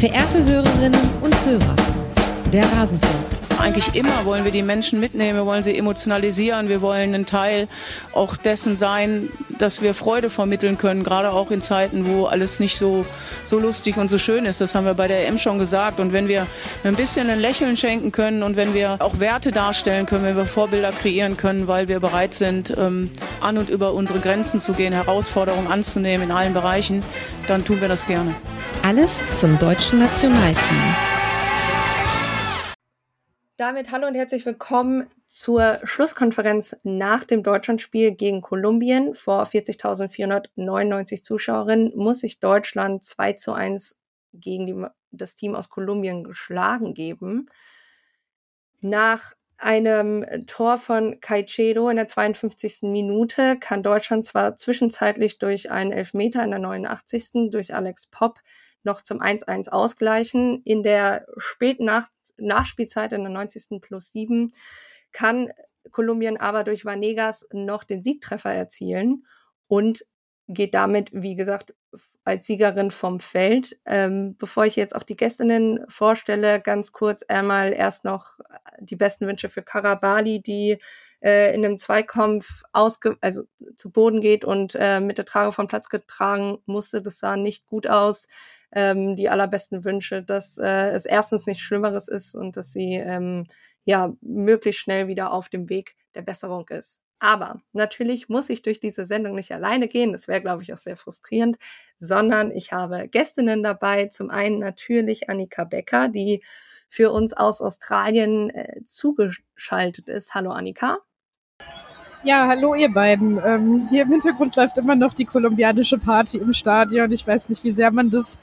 Verehrte Hörerinnen und Hörer, der Rasenfunk. Eigentlich immer wollen wir die Menschen mitnehmen, wir wollen sie emotionalisieren, wir wollen ein Teil auch dessen sein, dass wir Freude vermitteln können, gerade auch in Zeiten, wo alles nicht so, so lustig und so schön ist. Das haben wir bei der EM schon gesagt. Und wenn wir ein bisschen ein Lächeln schenken können und wenn wir auch Werte darstellen können, wenn wir Vorbilder kreieren können, weil wir bereit sind, ähm, an und über unsere Grenzen zu gehen, Herausforderungen anzunehmen in allen Bereichen, dann tun wir das gerne. Alles zum deutschen Nationalteam. Damit hallo und herzlich willkommen zur Schlusskonferenz nach dem Deutschlandspiel gegen Kolumbien. Vor 40.499 Zuschauerinnen muss sich Deutschland 2 zu 1 gegen die, das Team aus Kolumbien geschlagen geben. Nach einem Tor von Caicedo in der 52. Minute kann Deutschland zwar zwischenzeitlich durch einen Elfmeter in der 89. durch Alex Popp noch zum 1-1 ausgleichen. In der späten Nach Nachspielzeit in der 90. plus 7 kann Kolumbien aber durch Vanegas noch den Siegtreffer erzielen und geht damit, wie gesagt, als Siegerin vom Feld. Ähm, bevor ich jetzt auch die Gästinnen vorstelle, ganz kurz einmal erst noch die besten Wünsche für Karabali, die äh, in einem Zweikampf ausge also zu Boden geht und äh, mit der Trage vom Platz getragen musste. Das sah nicht gut aus ähm, die allerbesten Wünsche, dass äh, es erstens nichts Schlimmeres ist und dass sie ähm, ja möglichst schnell wieder auf dem Weg der Besserung ist. Aber natürlich muss ich durch diese Sendung nicht alleine gehen. Das wäre, glaube ich, auch sehr frustrierend, sondern ich habe Gästinnen dabei. Zum einen natürlich Annika Becker, die für uns aus Australien äh, zugeschaltet ist. Hallo Annika. Ja, hallo ihr beiden. Ähm, hier im Hintergrund läuft immer noch die kolumbianische Party im Stadion. Ich weiß nicht, wie sehr man das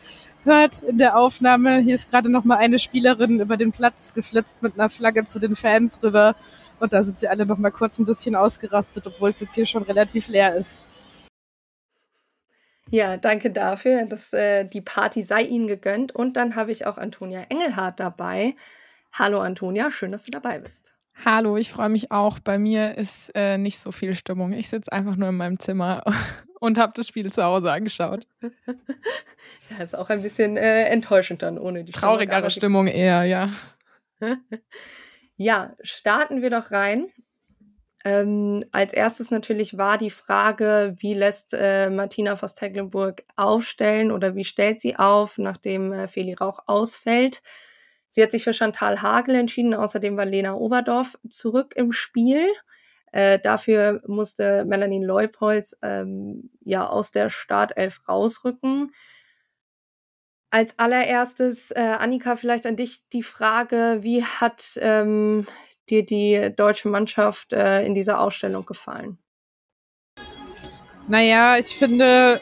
hört in der Aufnahme. Hier ist gerade noch mal eine Spielerin über den Platz geflitzt mit einer Flagge zu den Fans rüber. Und da sind sie alle noch mal kurz ein bisschen ausgerastet, obwohl es jetzt hier schon relativ leer ist. Ja, danke dafür, dass äh, die Party sei Ihnen gegönnt. Und dann habe ich auch Antonia Engelhardt dabei. Hallo Antonia, schön, dass du dabei bist. Hallo, ich freue mich auch. Bei mir ist äh, nicht so viel Stimmung. Ich sitze einfach nur in meinem Zimmer und habe das Spiel zu Hause angeschaut. ja, ist auch ein bisschen äh, enttäuschend dann ohne die Traurigere Stimmung, Stimmung eher, ja. ja, starten wir doch rein. Ähm, als erstes natürlich war die Frage, wie lässt äh, Martina Voss-Tecklenburg aufstellen oder wie stellt sie auf, nachdem äh, Feli Rauch ausfällt. Sie hat sich für Chantal Hagel entschieden, außerdem war Lena Oberdorf zurück im Spiel. Äh, dafür musste Melanie Leupolz ähm, ja aus der Startelf rausrücken. Als allererstes, äh, Annika, vielleicht an dich die Frage, wie hat ähm, dir die deutsche Mannschaft äh, in dieser Ausstellung gefallen? Naja, ich finde,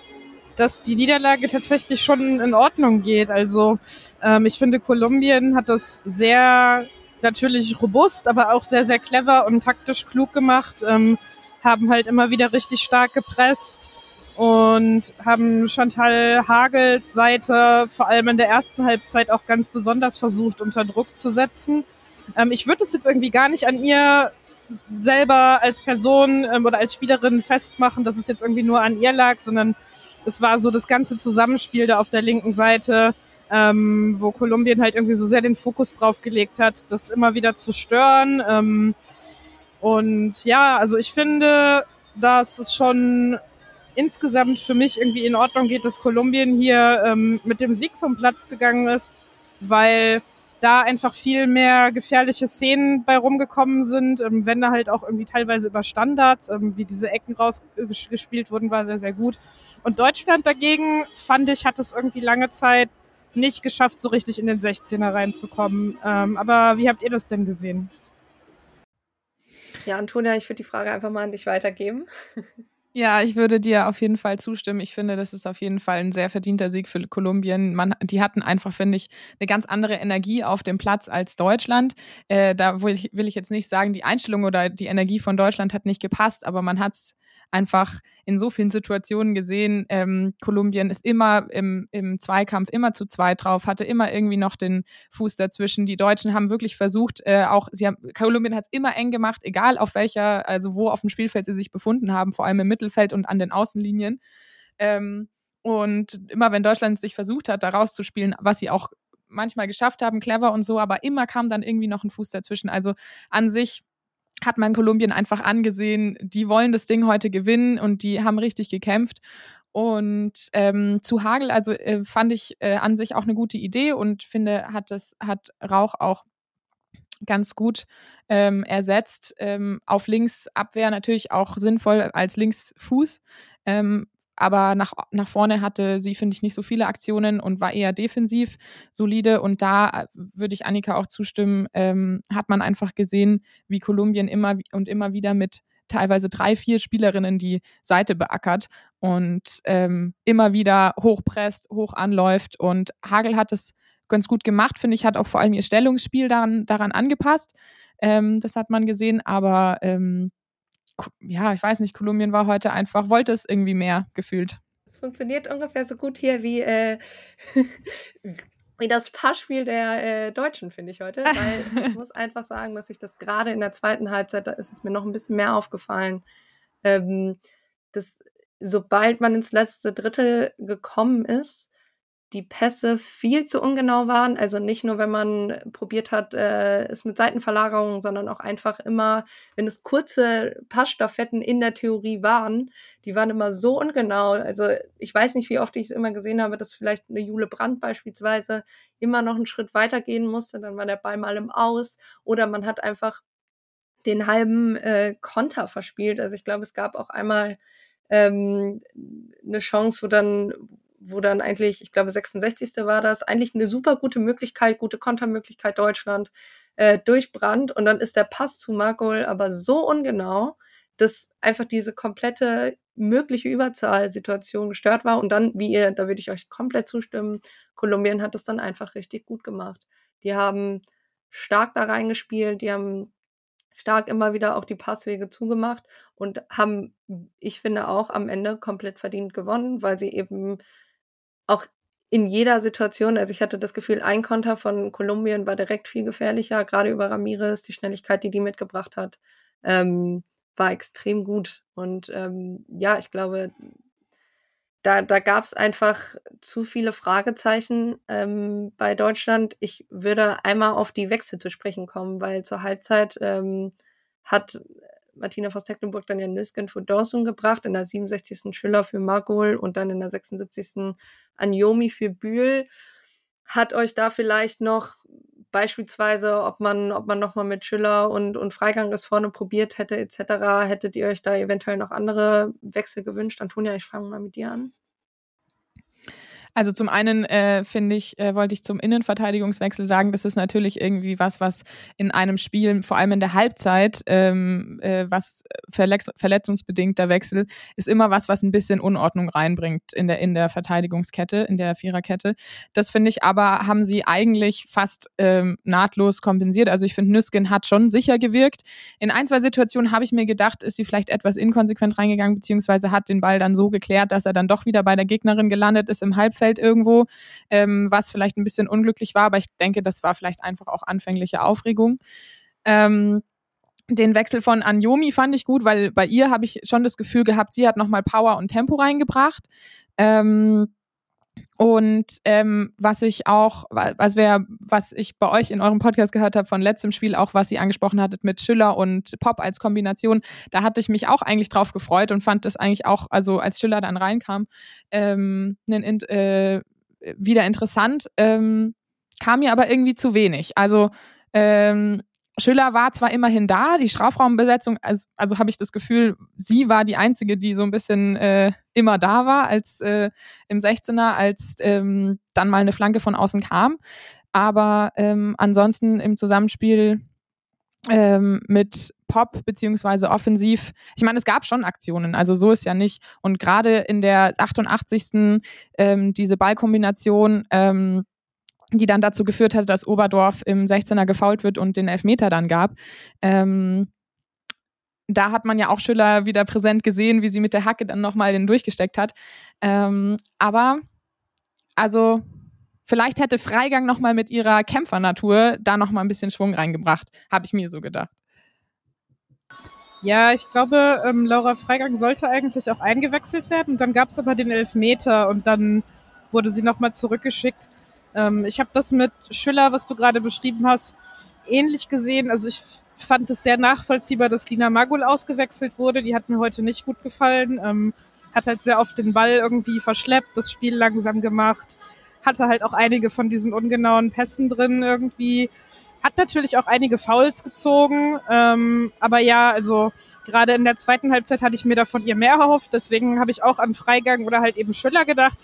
dass die Niederlage tatsächlich schon in Ordnung geht. Also ähm, ich finde, Kolumbien hat das sehr natürlich robust, aber auch sehr, sehr clever und taktisch klug gemacht. Ähm, haben halt immer wieder richtig stark gepresst und haben Chantal Hagels Seite vor allem in der ersten Halbzeit auch ganz besonders versucht, unter Druck zu setzen. Ähm, ich würde es jetzt irgendwie gar nicht an ihr selber als Person ähm, oder als Spielerin festmachen, dass es jetzt irgendwie nur an ihr lag, sondern es war so das ganze Zusammenspiel da auf der linken Seite, ähm, wo Kolumbien halt irgendwie so sehr den Fokus drauf gelegt hat, das immer wieder zu stören. Ähm, und ja, also ich finde, dass es schon insgesamt für mich irgendwie in Ordnung geht, dass Kolumbien hier ähm, mit dem Sieg vom Platz gegangen ist, weil da einfach viel mehr gefährliche Szenen bei rumgekommen sind, ähm, wenn da halt auch irgendwie teilweise über Standards, ähm, wie diese Ecken rausgespielt wurden, war sehr, sehr gut. Und Deutschland dagegen, fand ich, hat es irgendwie lange Zeit nicht geschafft, so richtig in den 16er reinzukommen. Ähm, aber wie habt ihr das denn gesehen? Ja, Antonia, ich würde die Frage einfach mal an dich weitergeben. Ja, ich würde dir auf jeden Fall zustimmen. Ich finde, das ist auf jeden Fall ein sehr verdienter Sieg für Kolumbien. Man, die hatten einfach, finde ich, eine ganz andere Energie auf dem Platz als Deutschland. Äh, da will ich, will ich jetzt nicht sagen, die Einstellung oder die Energie von Deutschland hat nicht gepasst, aber man hat es einfach in so vielen Situationen gesehen. Ähm, Kolumbien ist immer im, im Zweikampf immer zu zweit drauf, hatte immer irgendwie noch den Fuß dazwischen. Die Deutschen haben wirklich versucht, äh, auch sie haben, Kolumbien hat es immer eng gemacht, egal auf welcher, also wo auf dem Spielfeld sie sich befunden haben, vor allem im Mittelfeld und an den Außenlinien. Ähm, und immer wenn Deutschland sich versucht hat, da rauszuspielen, was sie auch manchmal geschafft haben, clever und so, aber immer kam dann irgendwie noch ein Fuß dazwischen. Also an sich hat man Kolumbien einfach angesehen, die wollen das Ding heute gewinnen und die haben richtig gekämpft. Und ähm, zu Hagel, also äh, fand ich äh, an sich auch eine gute Idee und finde, hat das, hat Rauch auch ganz gut ähm, ersetzt. Ähm, auf Linksabwehr natürlich auch sinnvoll als Linksfuß. Ähm, aber nach, nach vorne hatte sie, finde ich, nicht so viele Aktionen und war eher defensiv solide. Und da äh, würde ich Annika auch zustimmen, ähm, hat man einfach gesehen, wie Kolumbien immer und immer wieder mit teilweise drei, vier Spielerinnen die Seite beackert und ähm, immer wieder hochpresst, hoch anläuft. Und Hagel hat es ganz gut gemacht, finde ich, hat auch vor allem ihr Stellungsspiel daran, daran angepasst. Ähm, das hat man gesehen, aber ähm, ja, ich weiß nicht, Kolumbien war heute einfach, wollte es irgendwie mehr gefühlt. Es funktioniert ungefähr so gut hier wie, äh, wie das Passspiel der äh, Deutschen, finde ich heute. Weil ich muss einfach sagen, dass ich das gerade in der zweiten Halbzeit, da ist es mir noch ein bisschen mehr aufgefallen, ähm, dass sobald man ins letzte Drittel gekommen ist, die Pässe viel zu ungenau waren. Also nicht nur, wenn man probiert hat, äh, es mit Seitenverlagerungen, sondern auch einfach immer, wenn es kurze Passstaffetten in der Theorie waren, die waren immer so ungenau. Also ich weiß nicht, wie oft ich es immer gesehen habe, dass vielleicht eine Jule Brandt beispielsweise immer noch einen Schritt weiter gehen musste, dann war der Ball mal im Aus oder man hat einfach den halben äh, Konter verspielt. Also ich glaube, es gab auch einmal ähm, eine Chance, wo dann wo dann eigentlich, ich glaube, 66. war das, eigentlich eine super gute Möglichkeit, gute Kontermöglichkeit Deutschland äh, durchbrannt und dann ist der Pass zu Markol aber so ungenau, dass einfach diese komplette mögliche Überzahlsituation gestört war und dann, wie ihr, da würde ich euch komplett zustimmen, Kolumbien hat das dann einfach richtig gut gemacht. Die haben stark da reingespielt, die haben stark immer wieder auch die Passwege zugemacht und haben, ich finde, auch am Ende komplett verdient gewonnen, weil sie eben auch in jeder Situation, also ich hatte das Gefühl, ein Konter von Kolumbien war direkt viel gefährlicher, gerade über Ramirez, die Schnelligkeit, die die mitgebracht hat, ähm, war extrem gut. Und ähm, ja, ich glaube, da, da gab es einfach zu viele Fragezeichen ähm, bei Deutschland. Ich würde einmal auf die Wechsel zu sprechen kommen, weil zur Halbzeit ähm, hat Martina Voss Tecklenburg dann ja Nüsken für Dawson gebracht, in der 67. Schiller für Margol und dann in der 76. Anjomi für Bühl. Hat euch da vielleicht noch beispielsweise, ob man, ob man nochmal mit Schiller und, und Freigang es vorne probiert hätte, etc., hättet ihr euch da eventuell noch andere Wechsel gewünscht? Antonia, ich fange mal mit dir an. Also zum einen äh, finde ich, äh, wollte ich zum Innenverteidigungswechsel sagen, das ist natürlich irgendwie was, was in einem Spiel, vor allem in der Halbzeit, ähm, äh, was verletz verletzungsbedingter Wechsel, ist immer was, was ein bisschen Unordnung reinbringt in der in der Verteidigungskette, in der Viererkette. Das finde ich aber haben sie eigentlich fast ähm, nahtlos kompensiert. Also ich finde, Nüskin hat schon sicher gewirkt. In ein zwei Situationen habe ich mir gedacht, ist sie vielleicht etwas inkonsequent reingegangen, beziehungsweise hat den Ball dann so geklärt, dass er dann doch wieder bei der Gegnerin gelandet ist im Halbfeld Mittelfeld irgendwo, ähm, was vielleicht ein bisschen unglücklich war, aber ich denke, das war vielleicht einfach auch anfängliche Aufregung. Ähm, den Wechsel von Anjomi fand ich gut, weil bei ihr habe ich schon das Gefühl gehabt, sie hat nochmal Power und Tempo reingebracht. Ähm, und ähm, was ich auch, was wäre, was ich bei euch in eurem Podcast gehört habe von letztem Spiel, auch was ihr angesprochen hattet mit Schiller und Pop als Kombination, da hatte ich mich auch eigentlich drauf gefreut und fand das eigentlich auch, also als Schiller dann reinkam, ähm, äh, wieder interessant. Ähm, kam mir aber irgendwie zu wenig. Also ähm, Schüller war zwar immerhin da, die Strafraumbesetzung, also, also habe ich das Gefühl, sie war die Einzige, die so ein bisschen äh, immer da war, als äh, im 16er, als ähm, dann mal eine Flanke von außen kam. Aber ähm, ansonsten im Zusammenspiel ähm, mit Pop beziehungsweise offensiv. Ich meine, es gab schon Aktionen, also so ist ja nicht. Und gerade in der 88. Ähm, diese Ballkombination, ähm, die dann dazu geführt hat, dass Oberdorf im 16er gefault wird und den Elfmeter dann gab. Ähm, da hat man ja auch Schüller wieder präsent gesehen, wie sie mit der Hacke dann nochmal den durchgesteckt hat. Ähm, aber, also, vielleicht hätte Freigang nochmal mit ihrer Kämpfernatur da nochmal ein bisschen Schwung reingebracht, habe ich mir so gedacht. Ja, ich glaube, ähm, Laura Freigang sollte eigentlich auch eingewechselt werden. Dann gab es aber den Elfmeter und dann wurde sie nochmal zurückgeschickt. Ähm, ich habe das mit Schüller, was du gerade beschrieben hast, ähnlich gesehen. Also ich fand es sehr nachvollziehbar, dass Lina Magul ausgewechselt wurde. Die hat mir heute nicht gut gefallen. Ähm, hat halt sehr oft den Ball irgendwie verschleppt, das Spiel langsam gemacht, hatte halt auch einige von diesen ungenauen Pässen drin irgendwie. Hat natürlich auch einige Fouls gezogen, ähm, aber ja, also gerade in der zweiten Halbzeit hatte ich mir da von ihr mehr erhofft, deswegen habe ich auch an Freigang oder halt eben Schüller gedacht.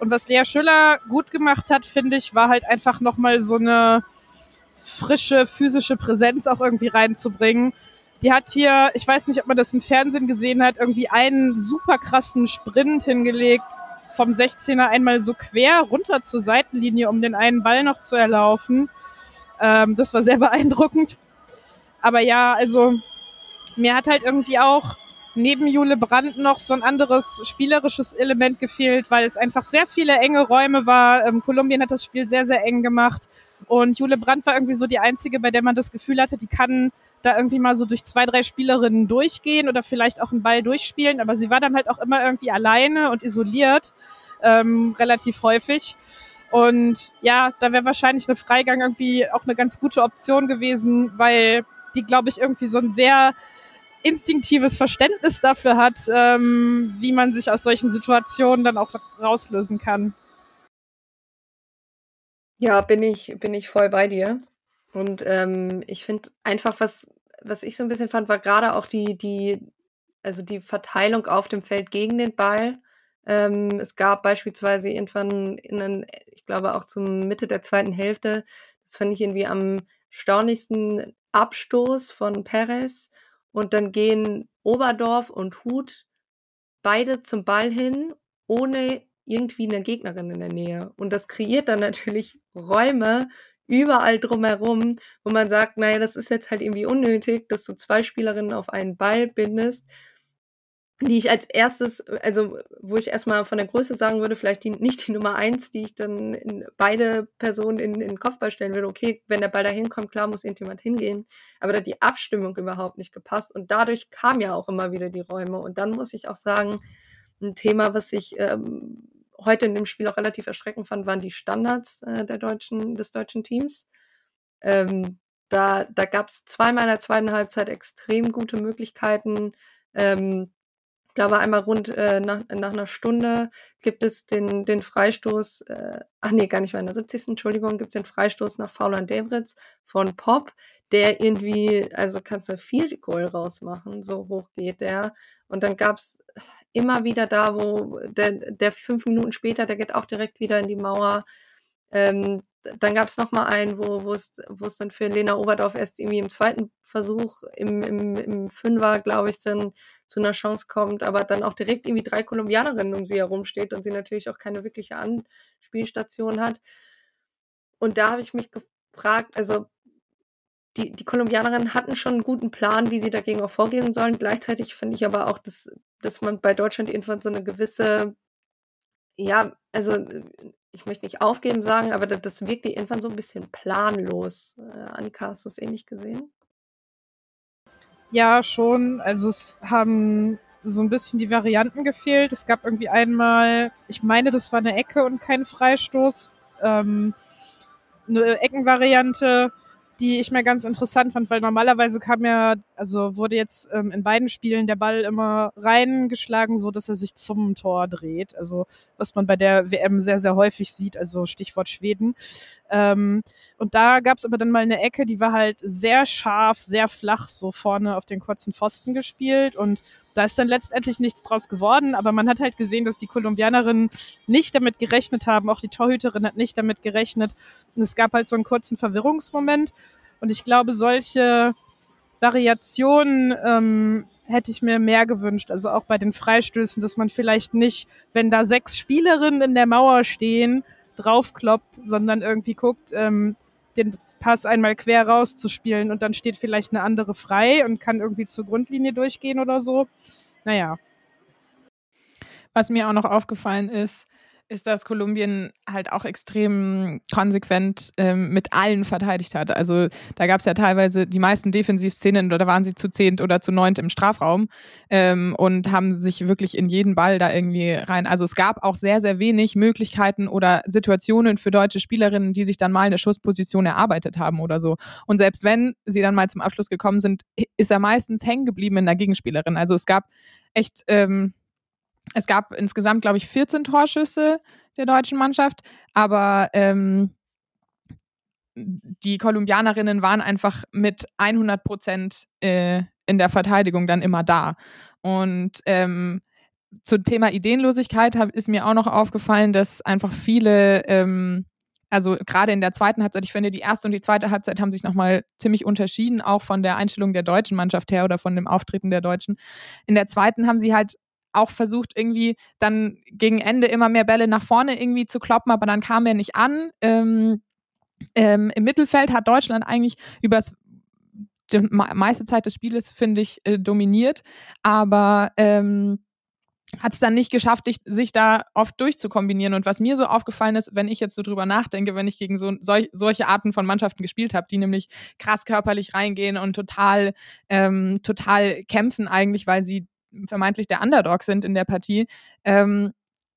Und was Lea Schüller gut gemacht hat, finde ich, war halt einfach nochmal so eine frische physische Präsenz auch irgendwie reinzubringen. Die hat hier, ich weiß nicht, ob man das im Fernsehen gesehen hat, irgendwie einen super krassen Sprint hingelegt, vom 16er einmal so quer runter zur Seitenlinie, um den einen Ball noch zu erlaufen. Ähm, das war sehr beeindruckend. Aber ja, also mir hat halt irgendwie auch neben Jule Brandt noch so ein anderes spielerisches Element gefehlt, weil es einfach sehr viele enge Räume war. Ähm, Kolumbien hat das Spiel sehr, sehr eng gemacht. Und Jule Brandt war irgendwie so die einzige, bei der man das Gefühl hatte, die kann da irgendwie mal so durch zwei, drei Spielerinnen durchgehen oder vielleicht auch einen Ball durchspielen. Aber sie war dann halt auch immer irgendwie alleine und isoliert, ähm, relativ häufig. Und ja, da wäre wahrscheinlich eine Freigang irgendwie auch eine ganz gute Option gewesen, weil die, glaube ich, irgendwie so ein sehr instinktives Verständnis dafür hat, ähm, wie man sich aus solchen Situationen dann auch rauslösen kann. Ja, bin ich, bin ich voll bei dir. Und ähm, ich finde einfach, was, was ich so ein bisschen fand, war gerade auch die, die, also die Verteilung auf dem Feld gegen den Ball. Ähm, es gab beispielsweise irgendwann in einen, ich glaube auch zum Mitte der zweiten Hälfte, das fand ich irgendwie am staunlichsten Abstoß von Perez. Und dann gehen Oberdorf und Hut beide zum Ball hin, ohne irgendwie eine Gegnerin in der Nähe. Und das kreiert dann natürlich Räume überall drumherum, wo man sagt, naja, das ist jetzt halt irgendwie unnötig, dass du zwei Spielerinnen auf einen Ball bindest, die ich als erstes, also wo ich erstmal von der Größe sagen würde, vielleicht die, nicht die Nummer eins, die ich dann in beide Personen in, in den Kopfball stellen würde. Okay, wenn der Ball da hinkommt, klar muss irgendjemand hingehen. Aber da hat die Abstimmung überhaupt nicht gepasst. Und dadurch kamen ja auch immer wieder die Räume. Und dann muss ich auch sagen, ein Thema, was ich ähm, heute in dem Spiel auch relativ erschreckend fand, waren die Standards äh, der deutschen, des deutschen Teams. Ähm, da da gab es zweimal in der zweiten Halbzeit extrem gute Möglichkeiten. Ähm, ich glaube, einmal rund äh, nach, nach einer Stunde gibt es den, den Freistoß, äh, ach nee, gar nicht mehr in der 70. Entschuldigung, gibt es den Freistoß nach Faulan Devritz von Pop, der irgendwie, also kannst du viel Goal rausmachen, so hoch geht der. Und dann gab es immer wieder da, wo der, der fünf Minuten später, der geht auch direkt wieder in die Mauer. Ähm, dann gab es nochmal einen, wo es wo es dann für Lena Oberdorf erst irgendwie im zweiten Versuch im, im, im Fünfer, glaube ich, dann zu einer Chance kommt, aber dann auch direkt irgendwie drei Kolumbianerinnen um sie herum steht und sie natürlich auch keine wirkliche Anspielstation hat. Und da habe ich mich gefragt, also die, die Kolumbianerinnen hatten schon einen guten Plan, wie sie dagegen auch vorgehen sollen. Gleichzeitig finde ich aber auch, dass, dass man bei Deutschland irgendwann so eine gewisse, ja, also ich möchte nicht aufgeben sagen, aber das, wirkte irgendwann so ein bisschen planlos. Äh, Annika, hast du es ähnlich gesehen? Ja, schon. Also es haben so ein bisschen die Varianten gefehlt. Es gab irgendwie einmal, ich meine, das war eine Ecke und kein Freistoß. Ähm, eine Eckenvariante die ich mir ganz interessant fand, weil normalerweise kam ja, also wurde jetzt ähm, in beiden Spielen der Ball immer reingeschlagen, so dass er sich zum Tor dreht. Also was man bei der WM sehr, sehr häufig sieht, also Stichwort Schweden. Ähm, und da gab es aber dann mal eine Ecke, die war halt sehr scharf, sehr flach, so vorne auf den kurzen Pfosten gespielt und da ist dann letztendlich nichts draus geworden, aber man hat halt gesehen, dass die Kolumbianerinnen nicht damit gerechnet haben, auch die Torhüterin hat nicht damit gerechnet. Und es gab halt so einen kurzen Verwirrungsmoment. Und ich glaube, solche Variationen ähm, hätte ich mir mehr gewünscht. Also auch bei den Freistößen, dass man vielleicht nicht, wenn da sechs Spielerinnen in der Mauer stehen, draufkloppt, sondern irgendwie guckt, ähm, den Pass einmal quer rauszuspielen und dann steht vielleicht eine andere frei und kann irgendwie zur Grundlinie durchgehen oder so. Naja. Was mir auch noch aufgefallen ist, ist, dass Kolumbien halt auch extrem konsequent ähm, mit allen verteidigt hat. Also da gab es ja teilweise die meisten Defensivszenen, oder waren sie zu zehnt oder zu neunt im Strafraum ähm, und haben sich wirklich in jeden Ball da irgendwie rein. Also es gab auch sehr, sehr wenig Möglichkeiten oder Situationen für deutsche Spielerinnen, die sich dann mal eine Schussposition erarbeitet haben oder so. Und selbst wenn sie dann mal zum Abschluss gekommen sind, ist er meistens hängen geblieben in der Gegenspielerin. Also es gab echt ähm, es gab insgesamt, glaube ich, 14 Torschüsse der deutschen Mannschaft, aber ähm, die Kolumbianerinnen waren einfach mit 100 Prozent äh, in der Verteidigung dann immer da. Und ähm, zum Thema Ideenlosigkeit hab, ist mir auch noch aufgefallen, dass einfach viele, ähm, also gerade in der zweiten Halbzeit, ich finde, die erste und die zweite Halbzeit haben sich nochmal ziemlich unterschieden, auch von der Einstellung der deutschen Mannschaft her oder von dem Auftreten der Deutschen. In der zweiten haben sie halt auch versucht, irgendwie dann gegen Ende immer mehr Bälle nach vorne irgendwie zu kloppen, aber dann kam er nicht an. Ähm, ähm, Im Mittelfeld hat Deutschland eigentlich übers die meiste Zeit des Spieles, finde ich, äh, dominiert, aber ähm, hat es dann nicht geschafft, sich, sich, da oft durchzukombinieren. Und was mir so aufgefallen ist, wenn ich jetzt so drüber nachdenke, wenn ich gegen so solch, solche Arten von Mannschaften gespielt habe, die nämlich krass körperlich reingehen und total, ähm, total kämpfen eigentlich, weil sie vermeintlich der Underdog sind in der Partie, ähm,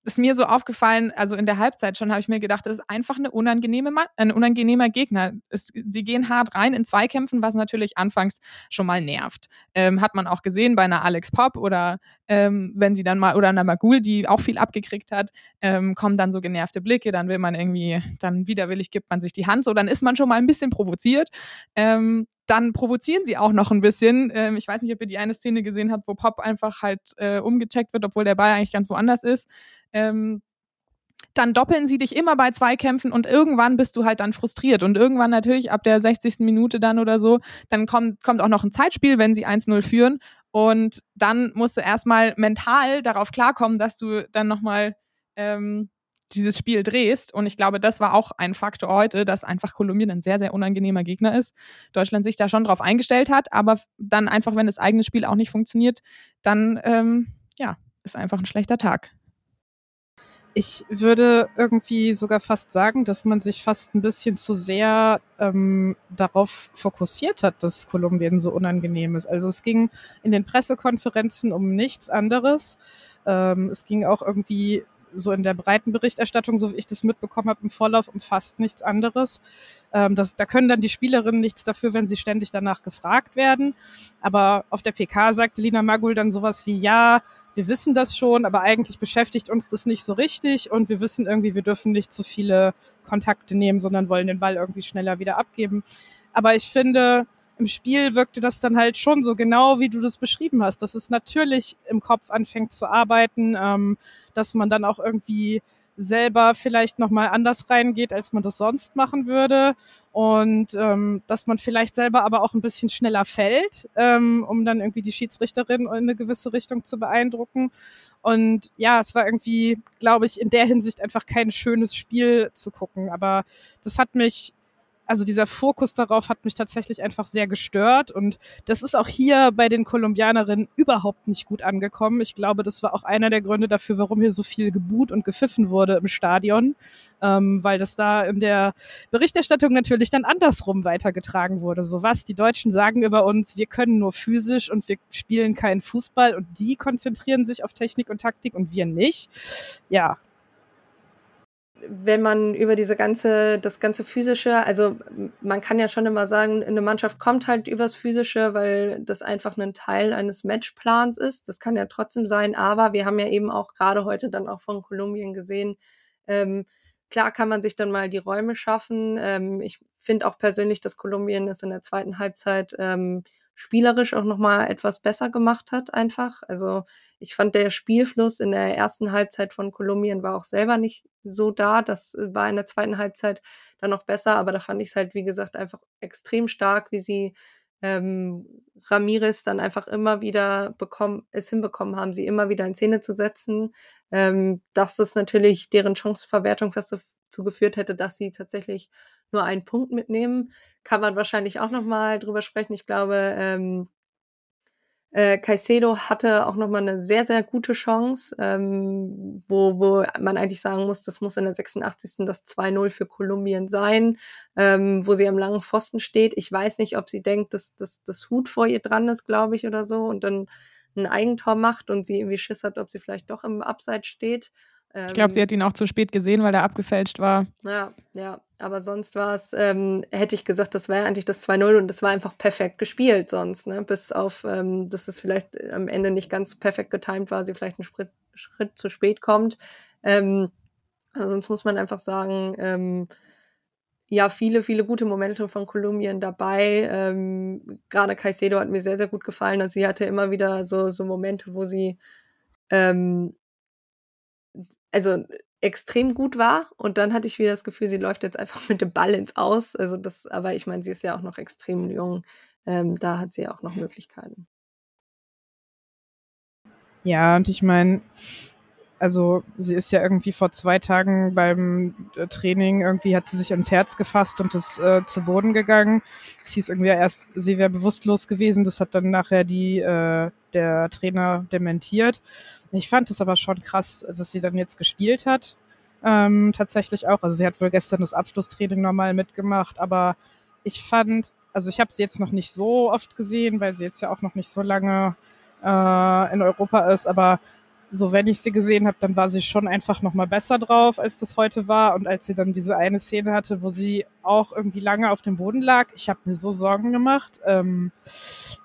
ist mir so aufgefallen, also in der Halbzeit schon habe ich mir gedacht, das ist einfach eine unangenehme, ein unangenehmer Gegner. Es, sie gehen hart rein in Zweikämpfen, was natürlich anfangs schon mal nervt. Ähm, hat man auch gesehen bei einer Alex Pop oder ähm, wenn sie dann mal, oder einer Magul, die auch viel abgekriegt hat, ähm, kommen dann so genervte Blicke, dann will man irgendwie, dann widerwillig gibt man sich die Hand, so dann ist man schon mal ein bisschen provoziert. Ähm, dann provozieren sie auch noch ein bisschen. Ähm, ich weiß nicht, ob ihr die eine Szene gesehen habt, wo Pop einfach halt äh, umgecheckt wird, obwohl der Ball eigentlich ganz woanders ist. Ähm, dann doppeln sie dich immer bei Zweikämpfen und irgendwann bist du halt dann frustriert. Und irgendwann natürlich ab der 60. Minute dann oder so, dann kommt, kommt auch noch ein Zeitspiel, wenn sie 1-0 führen. Und dann musst du erstmal mental darauf klarkommen, dass du dann nochmal ähm, dieses Spiel drehst. Und ich glaube, das war auch ein Faktor heute, dass einfach Kolumbien ein sehr, sehr unangenehmer Gegner ist. Deutschland sich da schon drauf eingestellt hat, aber dann einfach, wenn das eigene Spiel auch nicht funktioniert, dann ähm, ja, ist einfach ein schlechter Tag. Ich würde irgendwie sogar fast sagen, dass man sich fast ein bisschen zu sehr ähm, darauf fokussiert hat, dass Kolumbien so unangenehm ist. Also es ging in den Pressekonferenzen um nichts anderes. Ähm, es ging auch irgendwie so in der breiten Berichterstattung, so wie ich das mitbekommen habe, im Vorlauf um fast nichts anderes. Ähm, das, da können dann die Spielerinnen nichts dafür, wenn sie ständig danach gefragt werden. Aber auf der PK sagte Lina Magul dann sowas wie, ja, wir wissen das schon, aber eigentlich beschäftigt uns das nicht so richtig und wir wissen irgendwie, wir dürfen nicht zu viele Kontakte nehmen, sondern wollen den Ball irgendwie schneller wieder abgeben. Aber ich finde, im Spiel wirkte das dann halt schon so genau, wie du das beschrieben hast, dass es natürlich im Kopf anfängt zu arbeiten, ähm, dass man dann auch irgendwie selber vielleicht nochmal anders reingeht, als man das sonst machen würde. Und ähm, dass man vielleicht selber aber auch ein bisschen schneller fällt, ähm, um dann irgendwie die Schiedsrichterin in eine gewisse Richtung zu beeindrucken. Und ja, es war irgendwie, glaube ich, in der Hinsicht einfach kein schönes Spiel zu gucken. Aber das hat mich also dieser Fokus darauf hat mich tatsächlich einfach sehr gestört und das ist auch hier bei den Kolumbianerinnen überhaupt nicht gut angekommen. Ich glaube, das war auch einer der Gründe dafür, warum hier so viel geboot und gepfiffen wurde im Stadion, ähm, weil das da in der Berichterstattung natürlich dann andersrum weitergetragen wurde. So was, die Deutschen sagen über uns, wir können nur physisch und wir spielen keinen Fußball und die konzentrieren sich auf Technik und Taktik und wir nicht. Ja, wenn man über diese ganze, das ganze physische, also man kann ja schon immer sagen, eine Mannschaft kommt halt übers physische, weil das einfach ein Teil eines Matchplans ist. Das kann ja trotzdem sein, aber wir haben ja eben auch gerade heute dann auch von Kolumbien gesehen, ähm, klar kann man sich dann mal die Räume schaffen. Ähm, ich finde auch persönlich, dass Kolumbien es in der zweiten Halbzeit ähm, spielerisch auch nochmal etwas besser gemacht hat, einfach. Also ich fand der Spielfluss in der ersten Halbzeit von Kolumbien war auch selber nicht so da. Das war in der zweiten Halbzeit dann noch besser, aber da fand ich es halt, wie gesagt, einfach extrem stark, wie sie ähm, Ramirez dann einfach immer wieder bekommen, es hinbekommen haben, sie immer wieder in Szene zu setzen. Ähm, dass das natürlich deren Chanceverwertung fast dazu geführt hätte, dass sie tatsächlich nur einen Punkt mitnehmen. Kann man wahrscheinlich auch nochmal drüber sprechen. Ich glaube, ähm, Äh, Caicedo hatte auch nochmal eine sehr, sehr gute Chance, ähm, wo, wo man eigentlich sagen muss, das muss in der 86. das 2-0 für Kolumbien sein, ähm, wo sie am langen Pfosten steht. Ich weiß nicht, ob sie denkt, dass, das Hut vor ihr dran ist, glaube ich, oder so, und dann ein Eigentor macht und sie irgendwie Schiss hat, ob sie vielleicht doch im Abseits steht. Ähm, ich glaube, sie hat ihn auch zu spät gesehen, weil er abgefälscht war. Ja, ja. Aber sonst war es, ähm, hätte ich gesagt, das wäre eigentlich das 2-0 und das war einfach perfekt gespielt sonst, ne? Bis auf, ähm, dass es vielleicht am Ende nicht ganz perfekt getimt war, sie vielleicht einen Schritt, Schritt zu spät kommt. Ähm, sonst muss man einfach sagen, ähm, ja, viele, viele gute Momente von Kolumbien dabei. Ähm, Gerade Caicedo hat mir sehr, sehr gut gefallen. Also sie hatte immer wieder so, so Momente, wo sie ähm, also extrem gut war und dann hatte ich wieder das Gefühl, sie läuft jetzt einfach mit dem Ball ins Aus. Also das, aber ich meine, sie ist ja auch noch extrem jung. Ähm, da hat sie ja auch noch Möglichkeiten. Ja, und ich meine, also sie ist ja irgendwie vor zwei Tagen beim äh, Training, irgendwie hat sie sich ans Herz gefasst und ist äh, zu Boden gegangen. Es hieß irgendwie erst, sie wäre bewusstlos gewesen. Das hat dann nachher die, äh, der Trainer dementiert. Ich fand es aber schon krass, dass sie dann jetzt gespielt hat. Ähm, tatsächlich auch. Also sie hat wohl gestern das Abschlusstraining normal mitgemacht, aber ich fand, also ich habe sie jetzt noch nicht so oft gesehen, weil sie jetzt ja auch noch nicht so lange äh, in Europa ist, aber so wenn ich sie gesehen habe, dann war sie schon einfach noch mal besser drauf, als das heute war. Und als sie dann diese eine Szene hatte, wo sie auch irgendwie lange auf dem Boden lag, ich habe mir so Sorgen gemacht. Ähm,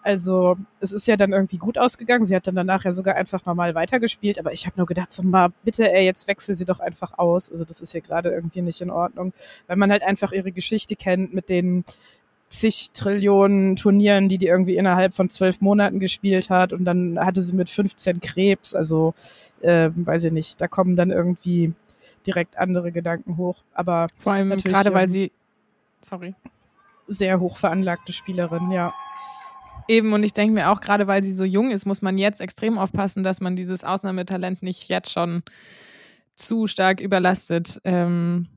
also es ist ja dann irgendwie gut ausgegangen. Sie hat dann danach ja sogar einfach normal weitergespielt. Aber ich habe nur gedacht, so mal bitte, ey, jetzt wechsel sie doch einfach aus. Also das ist ja gerade irgendwie nicht in Ordnung, weil man halt einfach ihre Geschichte kennt mit den zig Trillionen Turnieren, die die irgendwie innerhalb von zwölf Monaten gespielt hat. Und dann hatte sie mit 15 Krebs, also äh, weiß ich nicht, da kommen dann irgendwie direkt andere Gedanken hoch, aber vor allem gerade weil ähm, sie sorry. sehr hoch veranlagte Spielerin, ja. Eben, und ich denke mir auch, gerade weil sie so jung ist, muss man jetzt extrem aufpassen, dass man dieses Ausnahmetalent nicht jetzt schon zu stark überlastet. Ähm,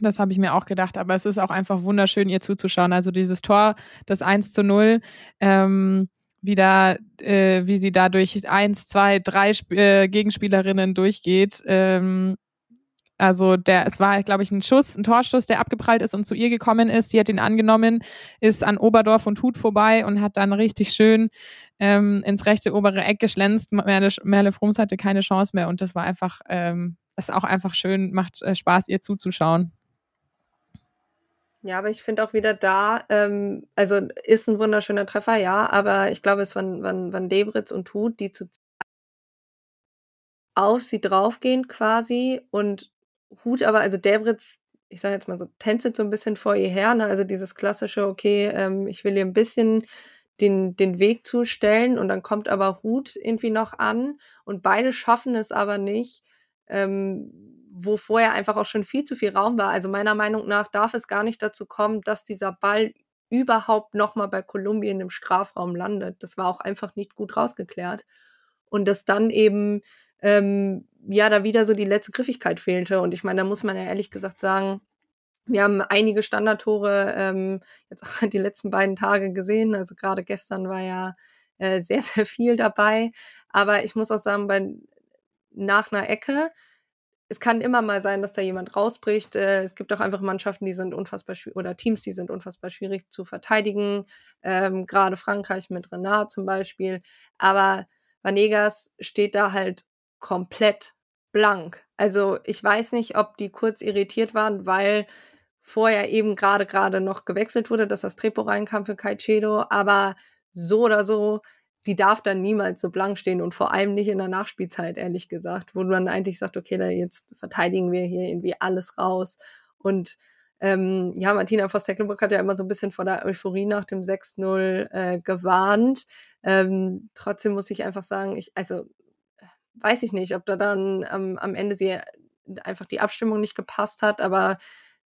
das habe ich mir auch gedacht, aber es ist auch einfach wunderschön, ihr zuzuschauen. Also dieses Tor, das 1 zu 0, ähm, wie, da, äh, wie sie da durch eins, zwei, drei Sp äh, Gegenspielerinnen durchgeht. Ähm, also der, es war, glaube ich, ein Schuss, ein Torschuss, der abgeprallt ist und zu ihr gekommen ist. Sie hat ihn angenommen, ist an Oberdorf und Hut vorbei und hat dann richtig schön ähm, ins rechte obere Eck geschlänzt. Merle, Merle Frums hatte keine Chance mehr und das war einfach, ähm, ist auch einfach schön, macht äh, Spaß, ihr zuzuschauen. Ja, aber ich finde auch wieder da, ähm, also ist ein wunderschöner Treffer, ja, aber ich glaube, es waren, waren, waren Debritz und Hut, die zu auf sie draufgehen quasi und Hut aber, also Debritz, ich sage jetzt mal so, tänzelt so ein bisschen vor ihr her, ne? also dieses klassische, okay, ähm, ich will ihr ein bisschen den, den Weg zustellen und dann kommt aber Hut irgendwie noch an und beide schaffen es aber nicht, ähm, wo vorher einfach auch schon viel zu viel Raum war. Also meiner Meinung nach darf es gar nicht dazu kommen, dass dieser Ball überhaupt nochmal bei Kolumbien im Strafraum landet. Das war auch einfach nicht gut rausgeklärt. Und dass dann eben, ähm, ja, da wieder so die letzte Griffigkeit fehlte. Und ich meine, da muss man ja ehrlich gesagt sagen, wir haben einige Standardtore ähm, jetzt auch die letzten beiden Tage gesehen. Also gerade gestern war ja äh, sehr, sehr viel dabei. Aber ich muss auch sagen, bei, nach einer Ecke es kann immer mal sein, dass da jemand rausbricht. Äh, es gibt auch einfach Mannschaften, die sind unfassbar schwierig, oder Teams, die sind unfassbar schwierig zu verteidigen. Ähm, Gerade Frankreich mit Renard zum Beispiel. Aber Vanegas steht da halt komplett blank. Also ich weiß nicht, ob die kurz irritiert waren, weil vorher eben gerade gerade noch gewechselt wurde, dass das Trepo reinkam für Caicedo. Aber so oder so die darf dann niemals so blank stehen und vor allem nicht in der Nachspielzeit, ehrlich gesagt, wo man eigentlich sagt, okay, da jetzt verteidigen wir hier irgendwie alles raus. Und ähm, ja, Martina Voss-Tecklenburg hat ja immer so ein bisschen vor der Euphorie nach dem 6-0 äh, gewarnt. Ähm, trotzdem muss ich einfach sagen, ich, also weiß ich nicht, ob da dann ähm, am Ende sie einfach die Abstimmung nicht gepasst hat, aber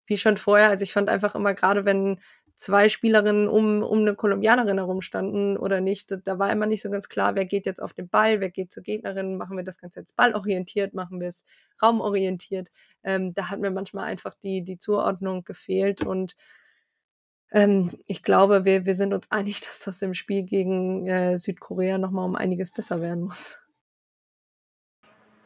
wie schon vorher, also ich fand einfach immer gerade, wenn zwei Spielerinnen um, um eine Kolumbianerin herumstanden oder nicht. Da war immer nicht so ganz klar, wer geht jetzt auf den Ball, wer geht zur Gegnerin, machen wir das Ganze jetzt ballorientiert, machen wir es raumorientiert. Ähm, da hat mir manchmal einfach die, die Zuordnung gefehlt und ähm, ich glaube, wir, wir sind uns einig, dass das im Spiel gegen äh, Südkorea nochmal um einiges besser werden muss.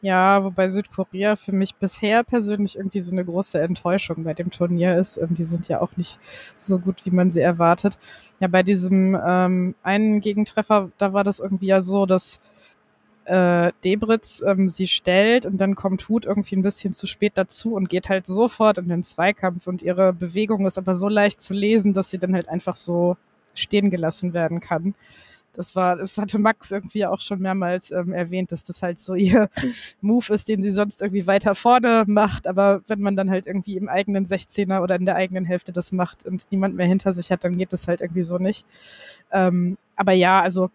Ja, wobei Südkorea für mich bisher persönlich irgendwie so eine große Enttäuschung bei dem Turnier ist. Die sind ja auch nicht so gut, wie man sie erwartet. Ja, bei diesem ähm, einen Gegentreffer, da war das irgendwie ja so, dass äh, Debritz ähm, sie stellt und dann kommt Hut irgendwie ein bisschen zu spät dazu und geht halt sofort in den Zweikampf und ihre Bewegung ist aber so leicht zu lesen, dass sie dann halt einfach so stehen gelassen werden kann das war, das hatte Max irgendwie auch schon mehrmals ähm, erwähnt, dass das halt so ihr Move ist, den sie sonst irgendwie weiter vorne macht. Aber wenn man dann halt irgendwie im eigenen 16er oder in der eigenen Hälfte das macht und niemand mehr hinter sich hat, dann geht das halt irgendwie so nicht. Ähm, aber ja, also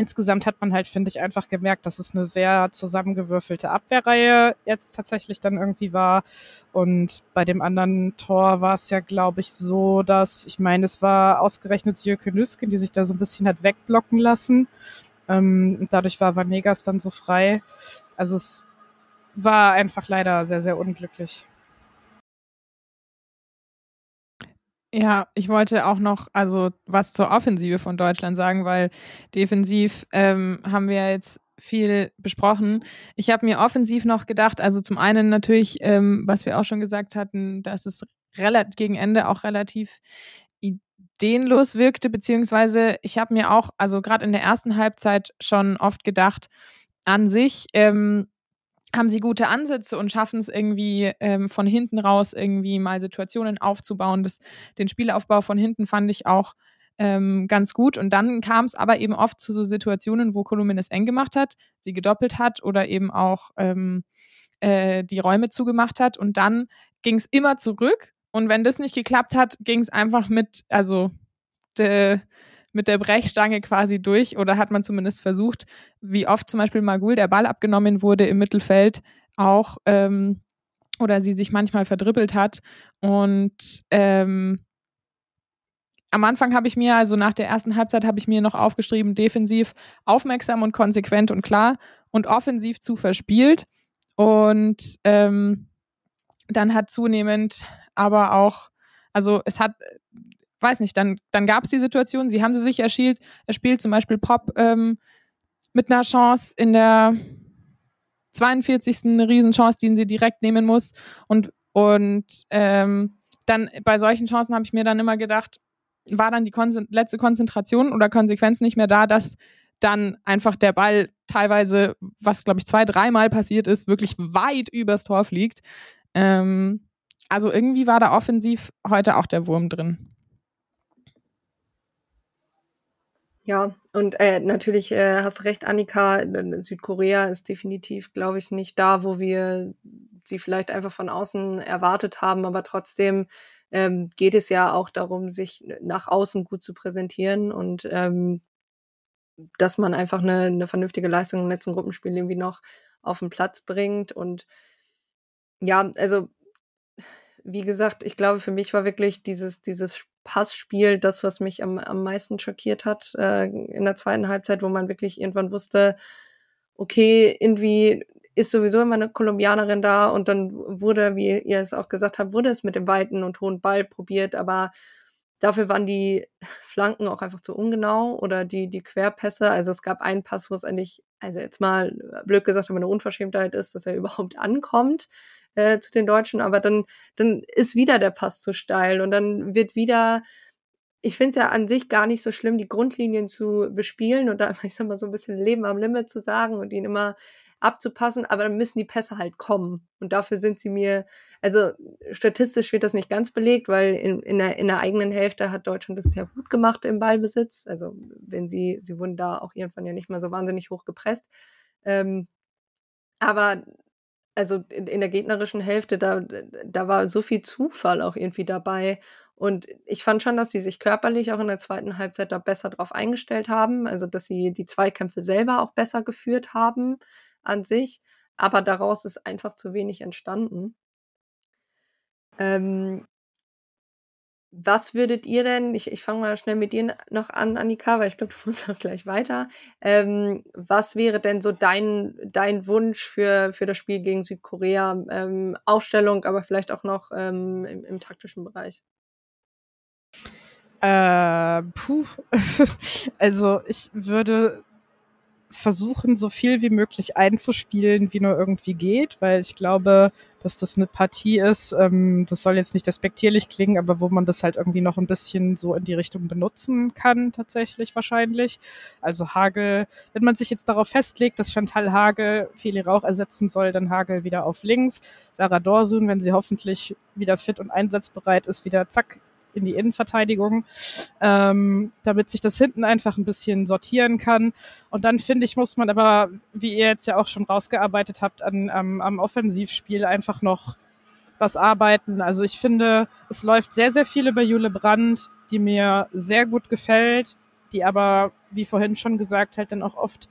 insgesamt hat man halt, finde ich, einfach gemerkt, dass es eine sehr zusammengewürfelte Abwehrreihe jetzt tatsächlich dann irgendwie war. Und bei dem anderen Tor war es ja, glaube ich, so, dass, ich meine, es war ausgerechnet Jürgen Nüsken, die sich da so ein bisschen hat wegblocken lassen. Ähm, dadurch war Vanegas dann so frei. Also es war einfach leider sehr, sehr unglücklich. Ja, ich wollte auch noch also was zur Offensive von Deutschland sagen, weil defensiv ähm, haben wir jetzt viel besprochen. Ich habe mir offensiv noch gedacht, also zum einen natürlich, ähm, was wir auch schon gesagt hatten, dass es relativ gegen Ende auch relativ ideenlos wirkte, beziehungsweise ich habe mir auch, also gerade in der ersten Halbzeit schon oft gedacht, an sich ähm, haben sie gute Ansätze und schaffen es irgendwie ähm, von hinten raus irgendwie mal Situationen aufzubauen. Das, den Spielaufbau von hinten fand ich auch ähm, ganz gut. Und dann kam es aber eben oft zu so Situationen, wo Kolumbien es eng gemacht hat, sie gedoppelt hat oder eben auch ähm, äh, die Räume zugemacht hat. Und dann ging es immer zurück. Und wenn das nicht geklappt hat, ging es einfach mit, also de, mit der Brechstange quasi durch oder hat man zumindest versucht, wie oft zum Beispiel Magul der Ball abgenommen wurde im Mittelfeld, auch ähm, oder sie sich manchmal verdribbelt hat. Und ähm, am Anfang habe ich mir, also nach der ersten Halbzeit, habe ich mir noch aufgeschrieben, defensiv aufmerksam und konsequent und klar und offensiv zu verspielt. Und ähm, dann hat zunehmend aber auch, also es hat weiß nicht, dann, dann gab es die Situation, sie haben sie sich erspielt, erspielt zum Beispiel Pop ähm, mit einer Chance in der 42. eine Riesenchance, die sie direkt nehmen muss. Und, und ähm, dann bei solchen Chancen habe ich mir dann immer gedacht, war dann die Konzen letzte Konzentration oder Konsequenz nicht mehr da, dass dann einfach der Ball teilweise, was glaube ich zwei, dreimal passiert ist, wirklich weit übers Tor fliegt. Ähm, also irgendwie war da offensiv heute auch der Wurm drin. Ja, und äh, natürlich äh, hast recht, Annika. Südkorea ist definitiv, glaube ich, nicht da, wo wir sie vielleicht einfach von außen erwartet haben, aber trotzdem ähm, geht es ja auch darum, sich nach außen gut zu präsentieren und ähm, dass man einfach eine, eine vernünftige Leistung im letzten Gruppenspiel irgendwie noch auf den Platz bringt. Und ja, also wie gesagt, ich glaube, für mich war wirklich dieses, dieses Passspiel das, was mich am, am meisten schockiert hat äh, in der zweiten Halbzeit, wo man wirklich irgendwann wusste, okay, irgendwie ist sowieso immer eine Kolumbianerin da und dann wurde, wie ihr es auch gesagt habt, wurde es mit dem weiten und hohen Ball probiert, aber dafür waren die Flanken auch einfach zu ungenau oder die, die Querpässe. Also es gab einen Pass, wo es eigentlich, also jetzt mal blöd gesagt, aber eine Unverschämtheit ist, dass er überhaupt ankommt äh, zu den Deutschen, aber dann, dann ist wieder der Pass zu steil und dann wird wieder, ich finde es ja an sich gar nicht so schlimm, die Grundlinien zu bespielen und da, ich sag mal, so ein bisschen Leben am Limit zu sagen und ihn immer abzupassen, aber dann müssen die Pässe halt kommen. Und dafür sind sie mir, also statistisch wird das nicht ganz belegt, weil in, in, der, in der eigenen Hälfte hat Deutschland das sehr gut gemacht im Ballbesitz. Also wenn sie, sie wurden da auch irgendwann ja nicht mehr so wahnsinnig hoch gepresst. Ähm, aber also in, in, der gegnerischen Hälfte, da, da war so viel Zufall auch irgendwie dabei. Und ich fand schon, dass sie sich körperlich auch in der zweiten Halbzeit da besser drauf eingestellt haben. Also, dass sie die Zweikämpfe selber auch besser geführt haben an sich. Aber daraus ist einfach zu wenig entstanden. Ähm, was würdet ihr denn, ich, ich fange mal schnell mit dir noch an, Annika, weil ich glaube, du musst auch gleich weiter. Ähm, was wäre denn so dein, dein Wunsch für, für das Spiel gegen Südkorea? Ähm, Aufstellung, aber vielleicht auch noch ähm, im, im taktischen Bereich. Äh, puh. also ich würde versuchen, so viel wie möglich einzuspielen, wie nur irgendwie geht, weil ich glaube, dass das eine Partie ist, ähm, das soll jetzt nicht despektierlich klingen, aber wo man das halt irgendwie noch ein bisschen so in die Richtung benutzen kann, tatsächlich wahrscheinlich. Also Hagel, wenn man sich jetzt darauf festlegt, dass Chantal Hagel Feli Rauch ersetzen soll, dann Hagel wieder auf links. Sarah Dorsun, wenn sie hoffentlich wieder fit und einsatzbereit ist, wieder zack in die Innenverteidigung, ähm, damit sich das hinten einfach ein bisschen sortieren kann. Und dann finde ich, muss man aber, wie ihr jetzt ja auch schon rausgearbeitet habt, an, am, am Offensivspiel einfach noch was arbeiten. Also ich finde, es läuft sehr, sehr viel über Jule Brandt, die mir sehr gut gefällt, die aber, wie vorhin schon gesagt, halt dann auch oft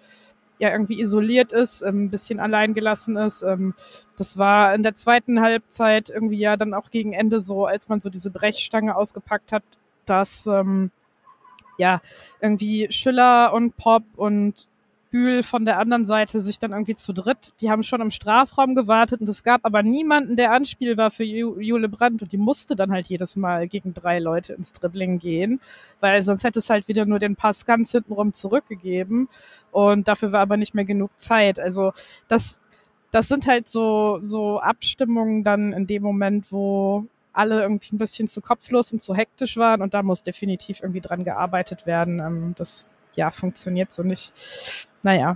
ja irgendwie isoliert ist, ähm, ein bisschen allein gelassen ist. Ähm, das war in der zweiten Halbzeit irgendwie ja dann auch gegen Ende so, als man so diese Brechstange ausgepackt hat, dass ähm, ja irgendwie Schiller und Pop und Bühl von der anderen Seite sich dann irgendwie zu dritt, die haben schon im Strafraum gewartet und es gab aber niemanden, der Anspiel war für Jule Brandt und die musste dann halt jedes Mal gegen drei Leute ins Dribbling gehen, weil sonst hätte es halt wieder nur den Pass ganz hintenrum zurückgegeben und dafür war aber nicht mehr genug Zeit. Also das, das sind halt so, so Abstimmungen dann in dem Moment, wo alle irgendwie ein bisschen zu kopflos und zu hektisch waren und da muss definitiv irgendwie dran gearbeitet werden. Ähm, das ja, funktioniert so nicht. Naja.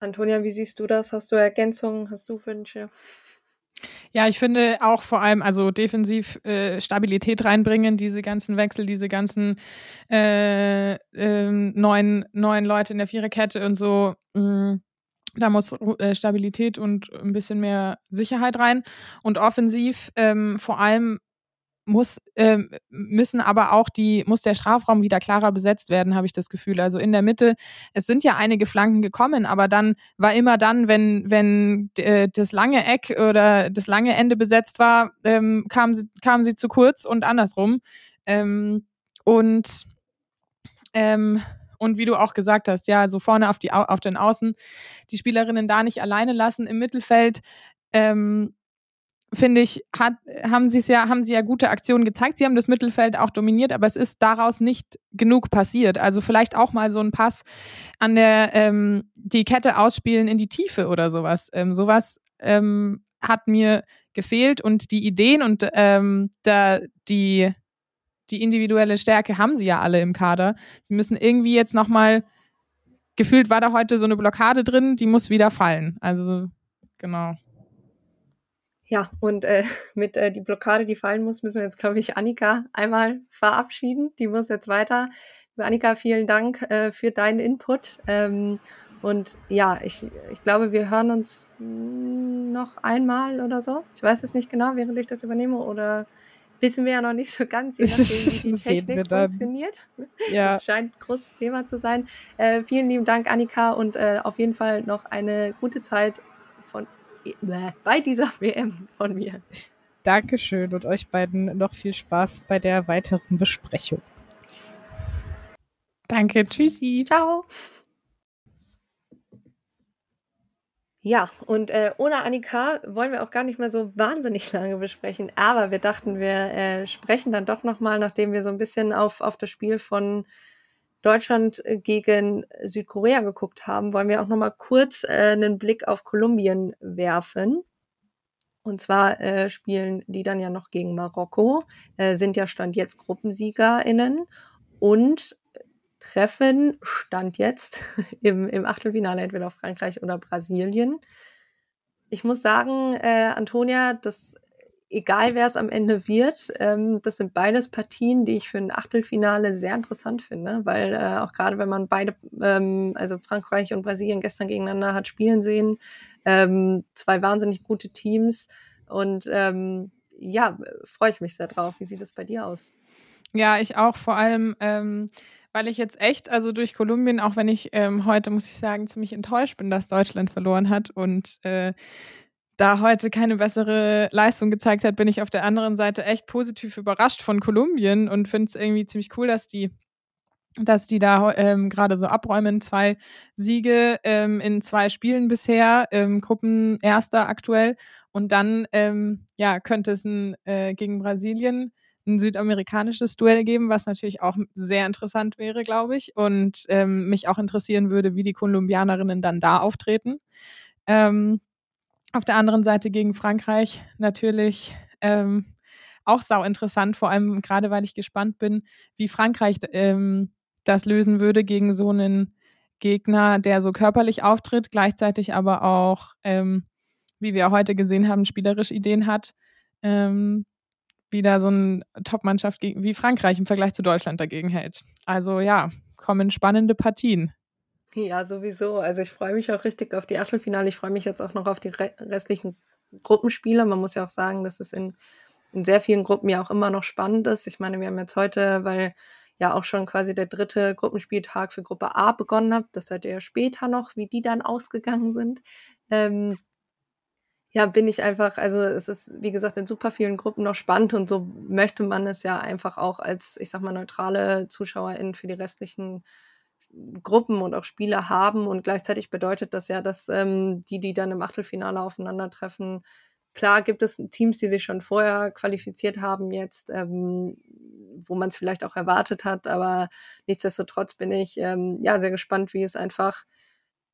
Antonia, wie siehst du das? Hast du Ergänzungen? Hast du Wünsche? Ja, ich finde auch vor allem, also defensiv äh, Stabilität reinbringen, diese ganzen Wechsel, diese ganzen äh, äh, neuen, neuen Leute in der Viererkette und so. Mh, mm, da muss äh, Stabilität und ein bisschen mehr Sicherheit rein. Und offensiv ähm, vor allem muss, äh, müssen aber auch die, muss der Strafraum wieder klarer besetzt werden, habe ich das Gefühl. Also in der Mitte, es sind ja einige Flanken gekommen, aber dann war immer dann, wenn, wenn äh, das lange Eck oder das lange Ende besetzt war, ähm, kamen, sie, kamen sie zu kurz und andersrum. Ähm, und ähm, und wie du auch gesagt hast, ja, so vorne auf, die, auf den Außen die Spielerinnen da nicht alleine lassen im Mittelfeld. Ähm, finde ich, hat, haben sie es ja, haben sie ja gute Aktionen gezeigt. Sie haben das Mittelfeld auch dominiert, aber es ist daraus nicht genug passiert. Also vielleicht auch mal so ein Pass an der ähm, die Kette ausspielen in die Tiefe oder sowas. Ähm, sowas ähm, hat mir gefehlt und die Ideen und ähm, da die die individuelle Stärke haben sie ja alle im Kader. Sie müssen irgendwie jetzt noch mal gefühlt war da heute so eine Blockade drin, die muss wieder fallen. Also genau. Ja, und äh, mit äh, die Blockade, die fallen muss, müssen wir jetzt, glaube ich, Annika einmal verabschieden. Die muss jetzt weiter. Annika, vielen Dank äh, für deinen Input. Ähm, und ja, ich, ich glaube, wir hören uns noch einmal oder so. Ich weiß es nicht genau, während ich das übernehme oder wissen wir ja noch nicht so ganz, je nachdem, wie die Technik funktioniert. Ja. Das scheint ein großes Thema zu sein. Äh, vielen lieben Dank, Annika, und äh, auf jeden Fall noch eine gute Zeit bei dieser WM von mir. Dankeschön und euch beiden noch viel Spaß bei der weiteren Besprechung. Danke, tschüssi, ciao. Ja, und äh, ohne Annika wollen wir auch gar nicht mehr so wahnsinnig lange besprechen. Aber wir dachten, wir äh, sprechen dann doch nochmal, nachdem wir so ein bisschen auf, auf das Spiel von Deutschland äh, gegen Südkorea geguckt haben, wollen wir auch noch mal kurz äh, einen Blick auf Kolumbien werfen. Und zwar äh, spielen die dann ja noch gegen Marokko, äh, sind ja Stand jetzt GruppensiegerInnen und treffen Stand jetzt im, im Achtelfinale entweder auf Frankreich oder Brasilien. Ich muss sagen, äh, Antonia, das egal wer es am Ende wird, ähm, das sind beides Partien, die ich für ein Achtelfinale sehr interessant finde, weil äh, auch gerade wenn man beide, ähm, also Frankreich und Brasilien gestern gegeneinander hat spielen sehen, ähm, zwei wahnsinnig gute Teams und ähm, ja, freue ich mich sehr drauf. Wie sieht es bei dir aus? Ja, ich auch vor allem. Ähm weil ich jetzt echt, also durch Kolumbien, auch wenn ich ähm, heute, muss ich sagen, ziemlich enttäuscht bin, dass Deutschland verloren hat und äh, da heute keine bessere Leistung gezeigt hat, bin ich auf der anderen Seite echt positiv überrascht von Kolumbien und finde es irgendwie ziemlich cool, dass die dass die da ähm, gerade so abräumen. Zwei Siege ähm, in zwei Spielen bisher, ähm, Gruppenerster aktuell. Und dann, ähm, ja, könnte es ein, äh, gegen Brasilien ein südamerikanisches Duell geben, was natürlich auch sehr interessant wäre, glaube ich. Und ähm, mich auch interessieren würde, wie die Kolumbianerinnen dann da auftreten. Ähm, auf der anderen Seite gegen Frankreich natürlich ähm, auch sau interessant, vor allem gerade weil ich gespannt bin, wie Frankreich ähm, das lösen würde gegen so einen Gegner, der so körperlich auftritt, gleichzeitig aber auch, ähm, wie wir heute gesehen haben, spielerisch Ideen hat. Ähm, wieder so eine Top-Mannschaft wie Frankreich im Vergleich zu Deutschland dagegen hält. Also ja, kommen spannende Partien. Ja, sowieso. Also ich freue mich auch richtig auf die Achtelfinale. Ich freue mich jetzt auch noch auf die restlichen Gruppenspiele. Man muss ja auch sagen, dass es in, in sehr vielen Gruppen ja auch immer noch spannend ist. Ich meine, wir haben jetzt heute, weil ja auch schon quasi der dritte Gruppenspieltag für Gruppe A begonnen hat, das hört ihr ja später noch, wie die dann ausgegangen sind. Ähm, ja, bin ich einfach, also es ist, wie gesagt, in super vielen Gruppen noch spannend und so möchte man es ja einfach auch als, ich sag mal, neutrale ZuschauerInnen für die restlichen Gruppen und auch Spiele haben und gleichzeitig bedeutet das ja, dass ähm, die, die dann im Achtelfinale aufeinandertreffen, klar gibt es Teams, die sich schon vorher qualifiziert haben jetzt, ähm, wo man es vielleicht auch erwartet hat, aber nichtsdestotrotz bin ich ähm, ja sehr gespannt, wie es einfach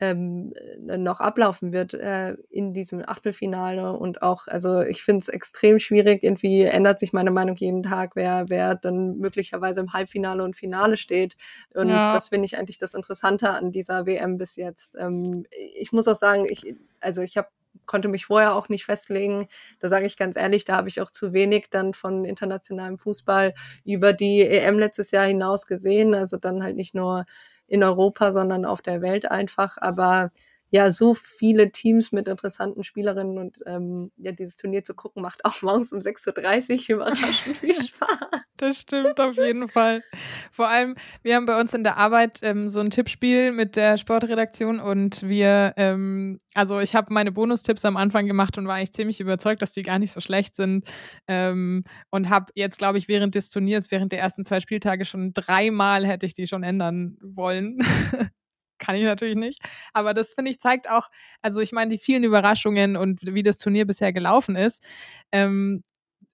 ähm, äh, noch ablaufen wird äh, in diesem Achtelfinale und auch, also ich finde es extrem schwierig, irgendwie ändert sich meine Meinung jeden Tag, wer, wer dann möglicherweise im Halbfinale und Finale steht. Und ja. das finde ich eigentlich das Interessante an dieser WM bis jetzt. Ähm, ich muss auch sagen, ich, also ich habe konnte mich vorher auch nicht festlegen. Da sage ich ganz ehrlich, da habe ich auch zu wenig dann von internationalem Fußball über die EM letztes Jahr hinaus gesehen. Also dann halt nicht nur in Europa, sondern auf der Welt einfach. Aber ja, so viele Teams mit interessanten Spielerinnen und ähm, ja, dieses Turnier zu gucken, macht auch morgens um 6.30 Uhr überraschend viel Spaß. Das stimmt auf jeden Fall. Vor allem, wir haben bei uns in der Arbeit ähm, so ein Tippspiel mit der Sportredaktion und wir, ähm, also ich habe meine Bonustipps am Anfang gemacht und war eigentlich ziemlich überzeugt, dass die gar nicht so schlecht sind ähm, und habe jetzt, glaube ich, während des Turniers, während der ersten zwei Spieltage schon dreimal hätte ich die schon ändern wollen. kann ich natürlich nicht. Aber das finde ich zeigt auch, also ich meine, die vielen Überraschungen und wie das Turnier bisher gelaufen ist, ähm,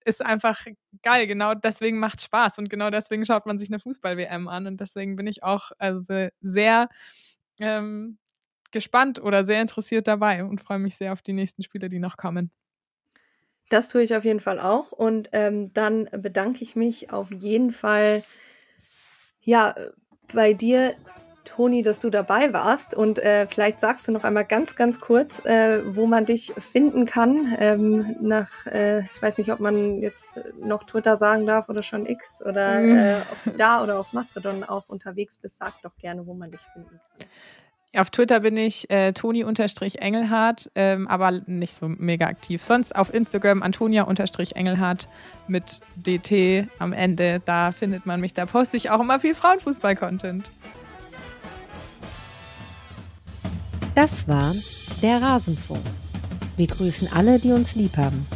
ist einfach geil. Genau deswegen macht Spaß und genau deswegen schaut man sich eine Fußball-WM an und deswegen bin ich auch also sehr ähm, gespannt oder sehr interessiert dabei und freue mich sehr auf die nächsten Spiele, die noch kommen. Das tue ich auf jeden Fall auch und ähm, dann bedanke ich mich auf jeden Fall ja bei dir Toni, dass du dabei warst. Und äh, vielleicht sagst du noch einmal ganz, ganz kurz, äh, wo man dich finden kann. Ähm, nach, äh, ich weiß nicht, ob man jetzt noch Twitter sagen darf oder schon X oder mhm. äh, ob da oder auf Mastodon auch unterwegs bist. Sag doch gerne, wo man dich finden kann. Auf Twitter bin ich äh, Toni-Engelhardt, ähm, aber nicht so mega aktiv. Sonst auf Instagram Antonia-Engelhardt mit DT am Ende. Da findet man mich. Da poste ich auch immer viel Frauenfußball-Content. Das war der Rasenfunk. Wir grüßen alle, die uns lieb haben.